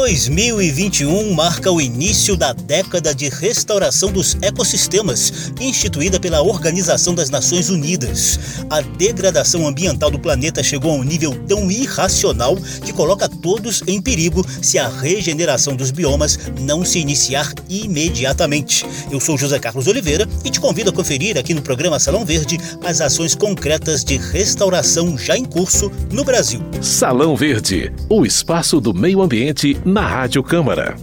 2021 marca o início da década de restauração dos ecossistemas, instituída pela Organização das Nações Unidas. A degradação ambiental do planeta chegou a um nível tão irracional que coloca todos em perigo se a regeneração dos biomas não se iniciar imediatamente. Eu sou José Carlos Oliveira e te convido a conferir aqui no programa Salão Verde as ações concretas de restauração já em curso no Brasil. Salão Verde, o espaço do meio ambiente na Rádio Câmara.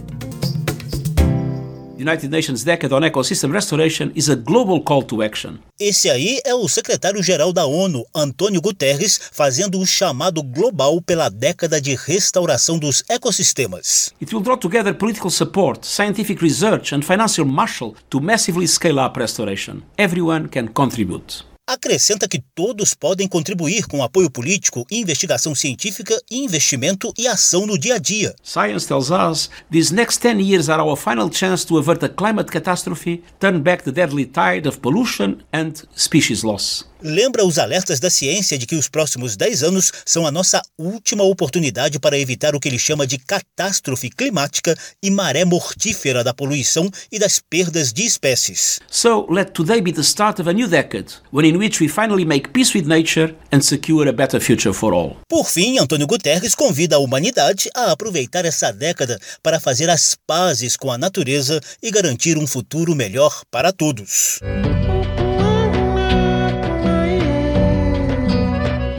United Nations Decade on Ecosystem Restoration is a global call to action. Esse aí é o secretário-geral da ONU, Antônio Guterres, fazendo um chamado global pela década de restauração dos ecossistemas. It will draw together political support, scientific research and financial muscle to massively scale up restoration. Everyone can contribute. Acrescenta que todos podem contribuir com apoio político, investigação científica, investimento e ação no dia a dia. Science tells us these next 10 years are our final chance to avert a climate catastrophe, turn back the deadly tide of pollution and species loss lembra os alertas da ciência de que os próximos 10 anos são a nossa última oportunidade para evitar o que ele chama de catástrofe climática e maré mortífera da poluição e das perdas de espécies. So let today be the start of a new decade, when in which we finally make peace with nature and secure a better future for all. Por fim, Antônio Guterres convida a humanidade a aproveitar essa década para fazer as pazes com a natureza e garantir um futuro melhor para todos.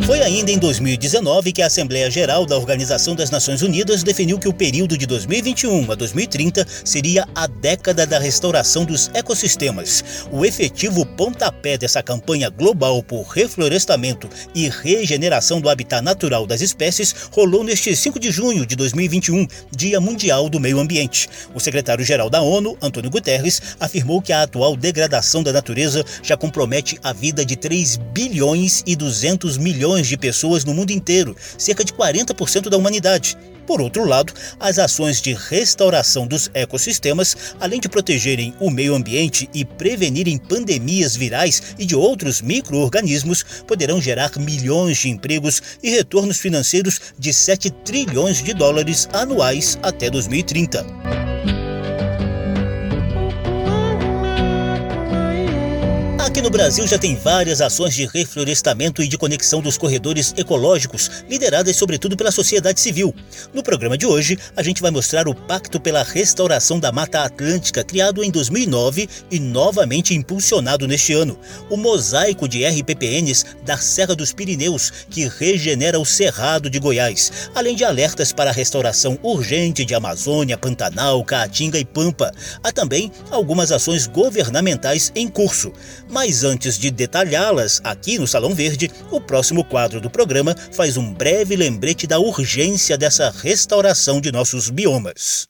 Foi ainda em 2019 que a Assembleia Geral da Organização das Nações Unidas definiu que o período de 2021 a 2030 seria a década da restauração dos ecossistemas. O efetivo pontapé dessa campanha global por reflorestamento e regeneração do habitat natural das espécies rolou neste 5 de junho de 2021, Dia Mundial do Meio Ambiente. O secretário-geral da ONU, Antônio Guterres, afirmou que a atual degradação da natureza já compromete a vida de 3 bilhões e 200 milhões de pessoas no mundo inteiro, cerca de 40% da humanidade. Por outro lado, as ações de restauração dos ecossistemas, além de protegerem o meio ambiente e prevenirem pandemias virais e de outros micro-organismos, poderão gerar milhões de empregos e retornos financeiros de 7 trilhões de dólares anuais até 2030. Aqui no Brasil já tem várias ações de reflorestamento e de conexão dos corredores ecológicos, lideradas sobretudo pela sociedade civil. No programa de hoje, a gente vai mostrar o Pacto pela Restauração da Mata Atlântica, criado em 2009 e novamente impulsionado neste ano. O mosaico de RPPNs da Serra dos Pirineus, que regenera o Cerrado de Goiás, além de alertas para a restauração urgente de Amazônia, Pantanal, Caatinga e Pampa. Há também algumas ações governamentais em curso. Mas antes de detalhá-las aqui no Salão Verde, o próximo quadro do programa faz um breve lembrete da urgência dessa restauração de nossos biomas.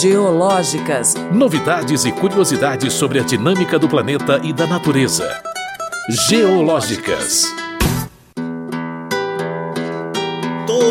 Geológicas. Novidades e curiosidades sobre a dinâmica do planeta e da natureza. Geológicas.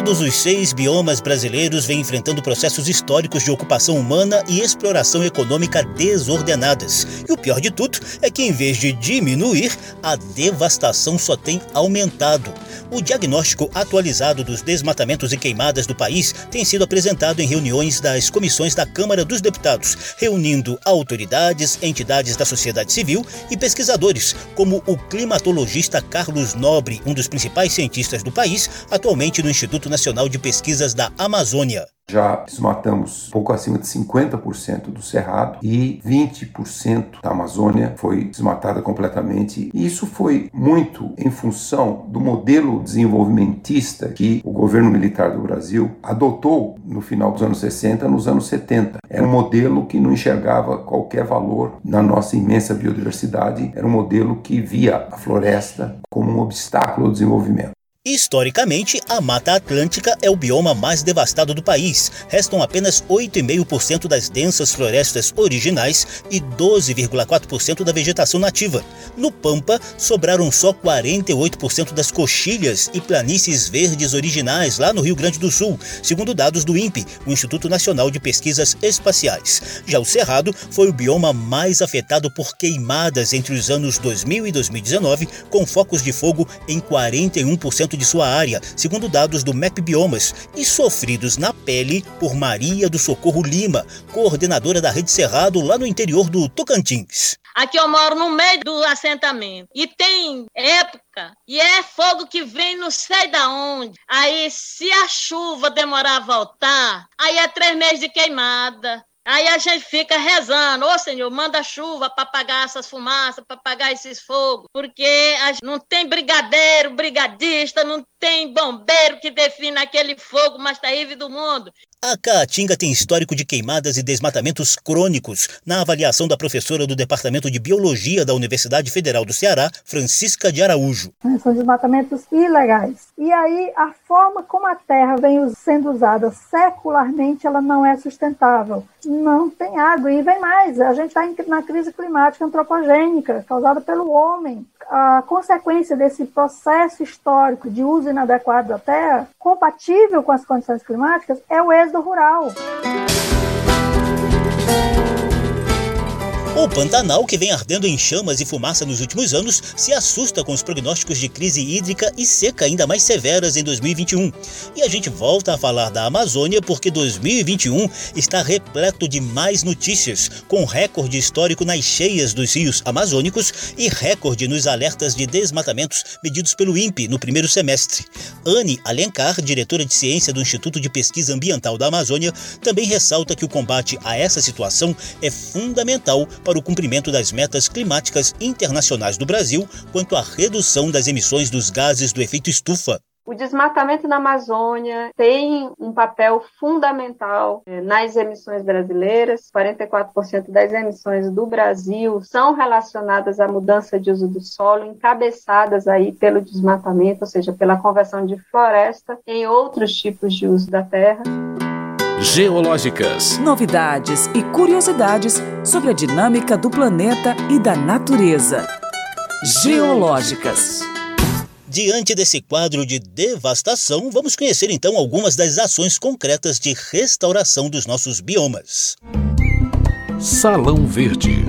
Todos os seis biomas brasileiros vêm enfrentando processos históricos de ocupação humana e exploração econômica desordenadas. E o pior de tudo é que, em vez de diminuir, a devastação só tem aumentado. O diagnóstico atualizado dos desmatamentos e queimadas do país tem sido apresentado em reuniões das comissões da Câmara dos Deputados, reunindo autoridades, entidades da sociedade civil e pesquisadores, como o climatologista Carlos Nobre, um dos principais cientistas do país, atualmente no Instituto Nacional de Pesquisas da Amazônia. Já desmatamos pouco acima de 50% do cerrado e 20% da Amazônia foi desmatada completamente. E isso foi muito em função do modelo desenvolvimentista que o governo militar do Brasil adotou no final dos anos 60, nos anos 70. Era um modelo que não enxergava qualquer valor na nossa imensa biodiversidade, era um modelo que via a floresta como um obstáculo ao desenvolvimento. Historicamente, a Mata Atlântica é o bioma mais devastado do país. Restam apenas 8,5% das densas florestas originais e 12,4% da vegetação nativa. No Pampa, sobraram só 48% das coxilhas e planícies verdes originais lá no Rio Grande do Sul, segundo dados do INPE, o Instituto Nacional de Pesquisas Espaciais. Já o Cerrado foi o bioma mais afetado por queimadas entre os anos 2000 e 2019, com focos de fogo em 41% desmatamento de sua área, segundo dados do MAP Biomas, e sofridos na pele por Maria do Socorro Lima, coordenadora da Rede Cerrado lá no interior do Tocantins. Aqui eu moro no meio do assentamento e tem época e é fogo que vem não sei da onde. Aí se a chuva demorar a voltar, aí é três meses de queimada. Aí a gente fica rezando, ô Senhor, manda chuva para apagar essas fumaças, para apagar esses fogos, porque não tem brigadeiro, brigadista, não tem bombeiro que defina aquele fogo mais terrível do mundo. A Caatinga tem histórico de queimadas e desmatamentos crônicos, na avaliação da professora do Departamento de Biologia da Universidade Federal do Ceará, Francisca de Araújo. São desmatamentos ilegais. E aí, a forma como a terra vem sendo usada secularmente, ela não é sustentável. Não tem água. E vem mais, a gente está na crise climática antropogênica, causada pelo homem. A consequência desse processo histórico de uso inadequado da terra, compatível com as condições climáticas, é o êxodo rural. O Pantanal, que vem ardendo em chamas e fumaça nos últimos anos, se assusta com os prognósticos de crise hídrica e seca ainda mais severas em 2021. E a gente volta a falar da Amazônia porque 2021 está repleto de mais notícias, com recorde histórico nas cheias dos rios amazônicos e recorde nos alertas de desmatamentos medidos pelo INPE no primeiro semestre. Anne Alencar, diretora de ciência do Instituto de Pesquisa Ambiental da Amazônia, também ressalta que o combate a essa situação é fundamental para o cumprimento das metas climáticas internacionais do Brasil quanto à redução das emissões dos gases do efeito estufa. O desmatamento na Amazônia tem um papel fundamental eh, nas emissões brasileiras. 44% das emissões do Brasil são relacionadas à mudança de uso do solo, encabeçadas aí pelo desmatamento, ou seja, pela conversão de floresta em outros tipos de uso da terra geológicas. Novidades e curiosidades sobre a dinâmica do planeta e da natureza. Geológicas. Diante desse quadro de devastação, vamos conhecer então algumas das ações concretas de restauração dos nossos biomas. Salão Verde.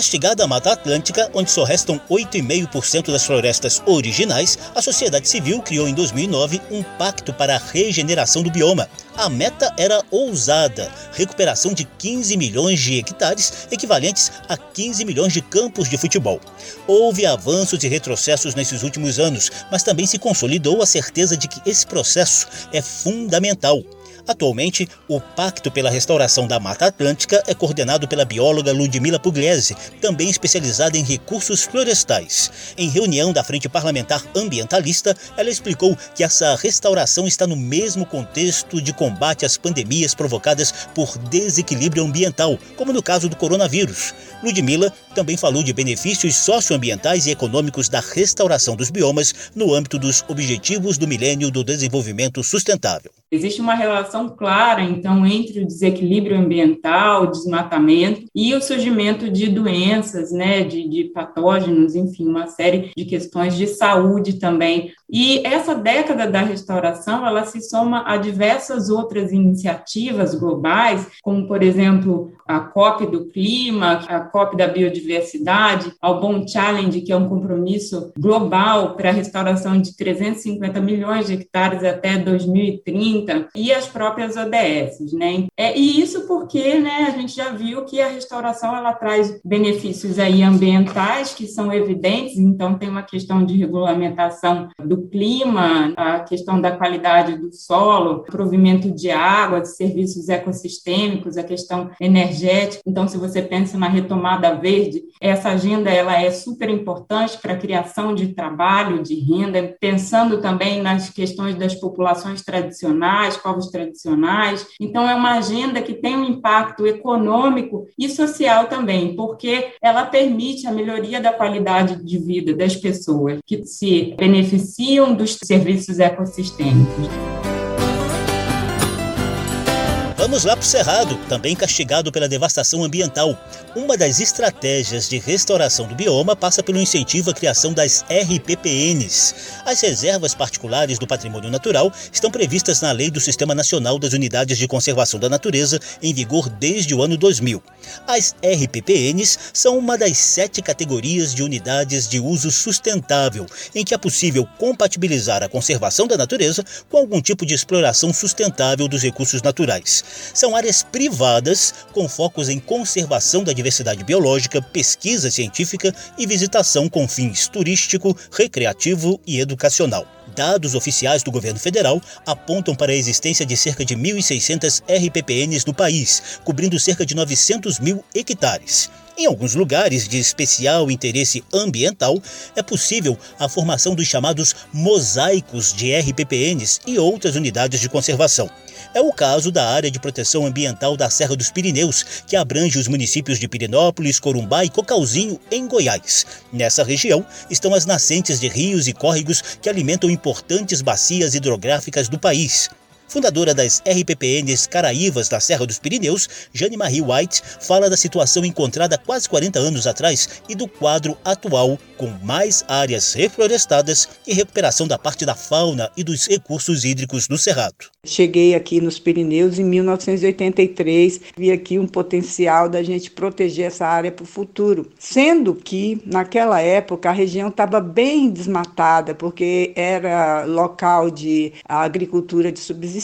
Castigada Mata Atlântica, onde só restam 8,5% das florestas originais, a sociedade civil criou em 2009 um pacto para a regeneração do bioma. A meta era ousada: recuperação de 15 milhões de hectares, equivalentes a 15 milhões de campos de futebol. Houve avanços e retrocessos nesses últimos anos, mas também se consolidou a certeza de que esse processo é fundamental. Atualmente, o Pacto pela Restauração da Mata Atlântica é coordenado pela bióloga Ludmila Pugliese, também especializada em recursos florestais. Em reunião da Frente Parlamentar Ambientalista, ela explicou que essa restauração está no mesmo contexto de combate às pandemias provocadas por desequilíbrio ambiental, como no caso do coronavírus. Ludmila também falou de benefícios socioambientais e econômicos da restauração dos biomas no âmbito dos Objetivos do Milênio do Desenvolvimento Sustentável. Existe uma relação clara, então, entre o desequilíbrio ambiental, o desmatamento e o surgimento de doenças, né, de, de patógenos, enfim, uma série de questões de saúde também. E essa década da restauração, ela se soma a diversas outras iniciativas globais, como, por exemplo, a COP do clima, a COP da biodiversidade, ao Bom Challenge, que é um compromisso global para a restauração de 350 milhões de hectares até 2030, e as próprias ODS, né? É, e isso porque, né, a gente já viu que a restauração ela traz benefícios aí ambientais que são evidentes, então tem uma questão de regulamentação do clima, a questão da qualidade do solo, provimento de água, de serviços ecossistêmicos, a questão energética Então, se você pensa na retomada verde, essa agenda ela é super importante para a criação de trabalho, de renda, pensando também nas questões das populações tradicionais, povos tradicionais. Então, é uma agenda que tem um impacto econômico e social também, porque ela permite a melhoria da qualidade de vida das pessoas que se beneficiam dos serviços ecossistêmicos. Vamos lá para o Cerrado, também castigado pela devastação ambiental. Uma das estratégias de restauração do bioma passa pelo incentivo à criação das RPPNs. As reservas particulares do patrimônio natural estão previstas na Lei do Sistema Nacional das Unidades de Conservação da Natureza, em vigor desde o ano 2000. As RPPNs são uma das sete categorias de unidades de uso sustentável, em que é possível compatibilizar a conservação da natureza com algum tipo de exploração sustentável dos recursos naturais. São áreas privadas com focos em conservação da diversidade biológica, pesquisa científica e visitação com fins turístico, recreativo e educacional. Dados oficiais do governo federal apontam para a existência de cerca de 1.600 RPPNs no país, cobrindo cerca de 900 mil hectares. Em alguns lugares de especial interesse ambiental, é possível a formação dos chamados mosaicos de RPPNs e outras unidades de conservação. É o caso da Área de Proteção Ambiental da Serra dos Pirineus, que abrange os municípios de Pirinópolis, Corumbá e Cocalzinho, em Goiás. Nessa região estão as nascentes de rios e córregos que alimentam importantes bacias hidrográficas do país. Fundadora das RPPNs Caraívas da Serra dos Pirineus, Jane Marie White fala da situação encontrada quase 40 anos atrás e do quadro atual, com mais áreas reflorestadas e recuperação da parte da fauna e dos recursos hídricos do Cerrado. Cheguei aqui nos Pirineus em 1983, vi aqui um potencial da gente proteger essa área para o futuro, sendo que naquela época a região estava bem desmatada, porque era local de agricultura de subsistência,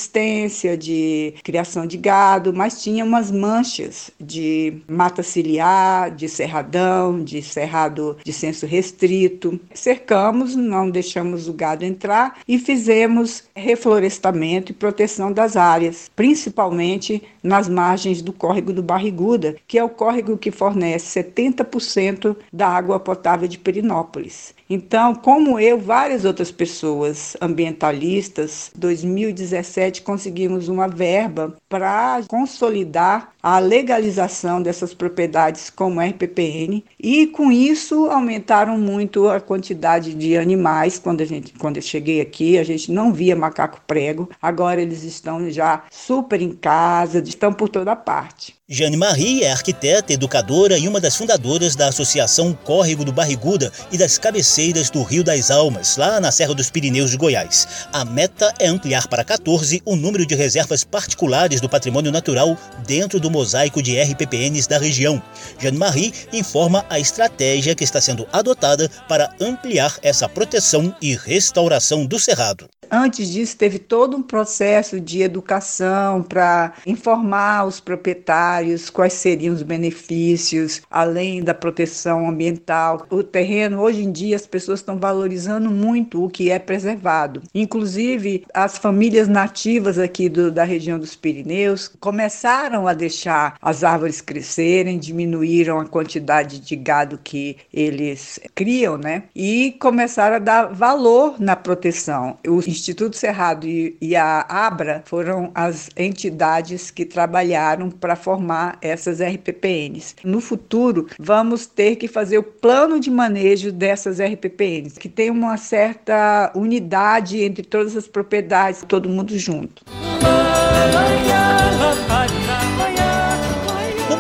de criação de gado, mas tinha umas manchas de mata ciliar, de cerradão, de cerrado de censo restrito. Cercamos, não deixamos o gado entrar e fizemos reflorestamento e proteção das áreas, principalmente nas margens do córrego do Barriguda, que é o córrego que fornece 70% da água potável de Perinópolis. Então, como eu, várias outras pessoas ambientalistas, 2017 conseguimos uma verba para consolidar a legalização dessas propriedades como RPPN e com isso aumentaram muito a quantidade de animais. Quando a gente, quando eu cheguei aqui, a gente não via macaco prego. Agora eles estão já super em casa, estão por toda parte. Jane Marie é arquiteta, educadora e uma das fundadoras da Associação Córrego do Barriguda e das cabeceiras do Rio das Almas, lá na Serra dos Pirineus de Goiás. A meta é ampliar para 14 o número de reservas particulares do patrimônio natural dentro do mosaico de RPPNs da região. Jane Marie informa a estratégia que está sendo adotada para ampliar essa proteção e restauração do cerrado. Antes disso, teve todo um processo de educação para informar os proprietários quais seriam os benefícios, além da proteção ambiental. O terreno, hoje em dia, as pessoas estão valorizando muito o que é preservado. Inclusive, as famílias nativas aqui do, da região dos Pirineus começaram a deixar as árvores crescerem, diminuíram a quantidade de gado que eles criam, né? E começaram a dar valor na proteção. Os Instituto Cerrado e, e a Abra foram as entidades que trabalharam para formar essas RPPNs. No futuro, vamos ter que fazer o plano de manejo dessas RPPNs, que tem uma certa unidade entre todas as propriedades, todo mundo junto.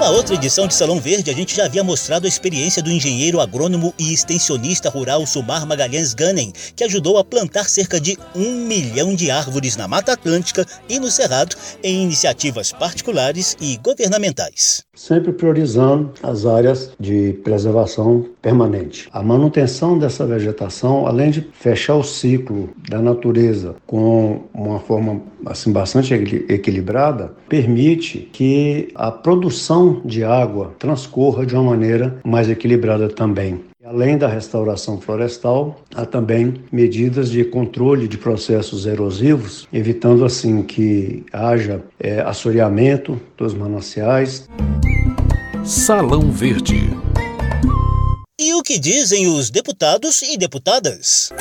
Numa outra edição de Salão Verde, a gente já havia mostrado a experiência do engenheiro agrônomo e extensionista rural Sumar Magalhães Ganem, que ajudou a plantar cerca de um milhão de árvores na Mata Atlântica e no Cerrado, em iniciativas particulares e governamentais. Sempre priorizando as áreas de preservação permanente. A manutenção dessa vegetação, além de fechar o ciclo da natureza com uma forma assim bastante equilibrada, permite que a produção de água transcorra de uma maneira mais equilibrada também. Além da restauração florestal, há também medidas de controle de processos erosivos, evitando assim que haja é, assoreamento dos mananciais. Salão Verde. E o que dizem os deputados e deputadas?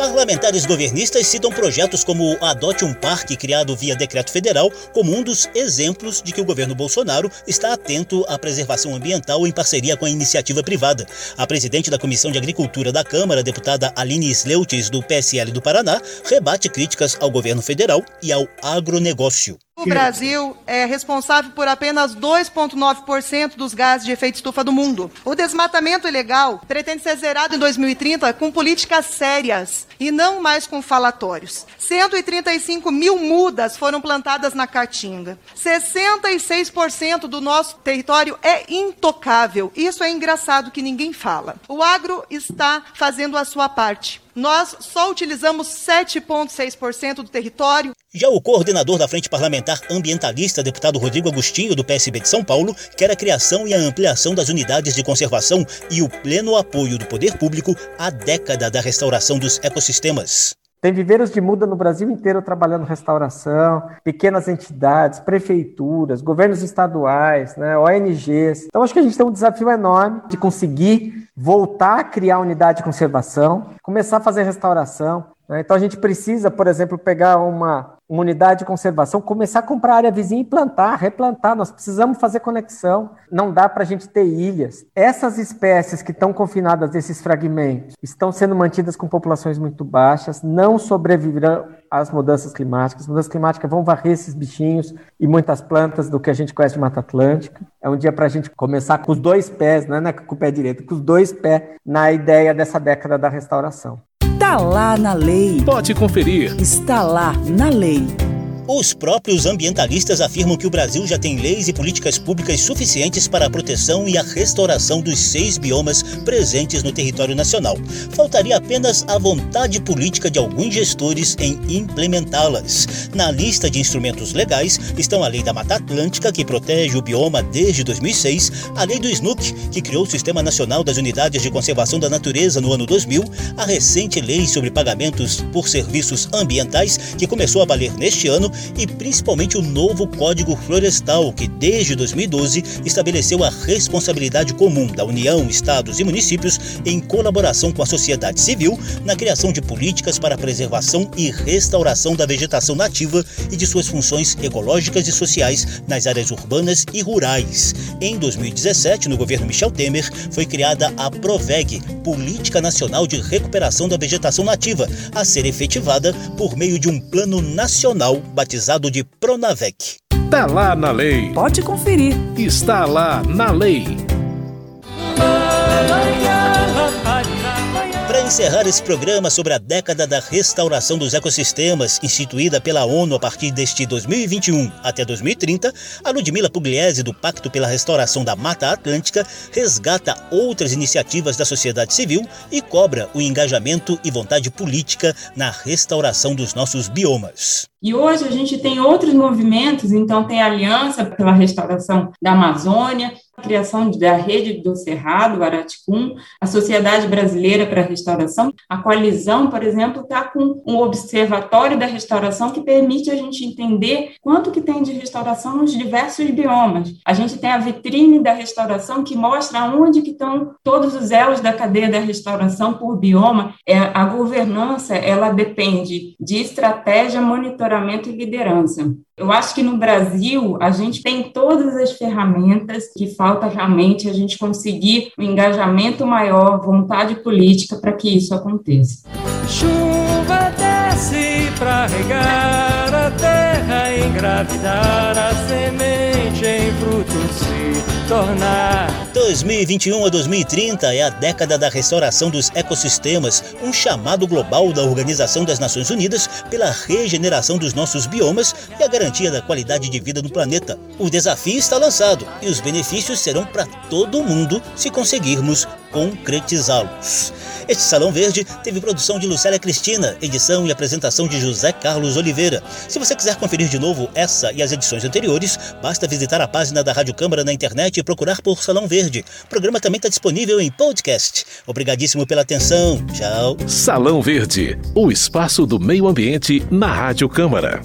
Parlamentares governistas citam projetos como o Adote um Parque, criado via decreto federal, como um dos exemplos de que o governo Bolsonaro está atento à preservação ambiental em parceria com a iniciativa privada. A presidente da Comissão de Agricultura da Câmara, deputada Aline Sleutes, do PSL do Paraná, rebate críticas ao governo federal e ao agronegócio. O Brasil é responsável por apenas 2,9% dos gases de efeito estufa do mundo. O desmatamento ilegal pretende ser zerado em 2030 com políticas sérias e não mais com falatórios. 135 mil mudas foram plantadas na Caatinga. 66% do nosso território é intocável. Isso é engraçado que ninguém fala. O agro está fazendo a sua parte. Nós só utilizamos 7,6% do território. Já o coordenador da Frente Parlamentar Ambientalista, deputado Rodrigo Agostinho, do PSB de São Paulo, quer a criação e a ampliação das unidades de conservação e o pleno apoio do poder público à década da restauração dos ecossistemas. Tem viveiros de muda no Brasil inteiro trabalhando restauração, pequenas entidades, prefeituras, governos estaduais, né, ONGs. Então acho que a gente tem um desafio enorme de conseguir voltar a criar unidade de conservação, começar a fazer restauração. Né? Então a gente precisa, por exemplo, pegar uma, uma unidade de conservação, começar a comprar área vizinha e plantar, replantar. Nós precisamos fazer conexão. Não dá para a gente ter ilhas. Essas espécies que estão confinadas desses fragmentos estão sendo mantidas com populações muito baixas, não sobreviverão às mudanças climáticas. As mudanças climáticas vão varrer esses bichinhos e muitas plantas do que a gente conhece de Mata Atlântica. É um dia para a gente começar com os dois pés, não é com o pé direito, com os dois pés na ideia dessa década da restauração. Está lá na lei. Pode conferir. Está lá na lei. Os próprios ambientalistas afirmam que o Brasil já tem leis e políticas públicas suficientes para a proteção e a restauração dos seis biomas presentes no território nacional. Faltaria apenas a vontade política de alguns gestores em implementá-las. Na lista de instrumentos legais estão a Lei da Mata Atlântica, que protege o bioma desde 2006, a Lei do SNUC, que criou o Sistema Nacional das Unidades de Conservação da Natureza no ano 2000, a recente Lei sobre Pagamentos por Serviços Ambientais, que começou a valer neste ano, e principalmente o novo Código Florestal, que desde 2012 estabeleceu a responsabilidade comum da União, Estados e municípios em colaboração com a sociedade civil na criação de políticas para a preservação e restauração da vegetação nativa e de suas funções ecológicas e sociais nas áreas urbanas e rurais. Em 2017, no governo Michel Temer, foi criada a PROVEG, Política Nacional de Recuperação da Vegetação Nativa, a ser efetivada por meio de um plano nacional batizado de Pronavec. Está lá na lei. Pode conferir. Está lá na lei. Para encerrar esse programa sobre a década da restauração dos ecossistemas, instituída pela ONU a partir deste 2021 até 2030, a Ludmila Pugliese, do Pacto pela Restauração da Mata Atlântica, resgata outras iniciativas da sociedade civil e cobra o engajamento e vontade política na restauração dos nossos biomas. E hoje a gente tem outros movimentos, então tem a Aliança pela Restauração da Amazônia, a criação da Rede do Cerrado, Araticum, a Sociedade Brasileira para a Restauração. A coalizão, por exemplo, está com um observatório da restauração que permite a gente entender quanto que tem de restauração nos diversos biomas. A gente tem a vitrine da restauração que mostra onde que estão todos os elos da cadeia da restauração por bioma. É, a governança, ela depende de estratégia, monitoramento e liderança. Eu acho que no Brasil a gente tem todas as ferramentas que falta realmente a gente conseguir um engajamento maior, vontade política para que isso aconteça. Chuva desce para regar a terra, engravidar a semente se tornar. 2021 a 2030 é a década da restauração dos ecossistemas, um chamado global da Organização das Nações Unidas pela regeneração dos nossos biomas e a garantia da qualidade de vida no planeta. O desafio está lançado e os benefícios serão para todo mundo se conseguirmos concretizá-los. Este Salão Verde teve produção de Lucélia Cristina, edição e apresentação de José Carlos Oliveira. Se você quiser conferir de novo essa e as edições anteriores, basta visitar a página da Rádio Câmara na internet e procurar por Salão Verde. O programa também está disponível em podcast. Obrigadíssimo pela atenção. Tchau. Salão Verde, o espaço do meio ambiente na Rádio Câmara.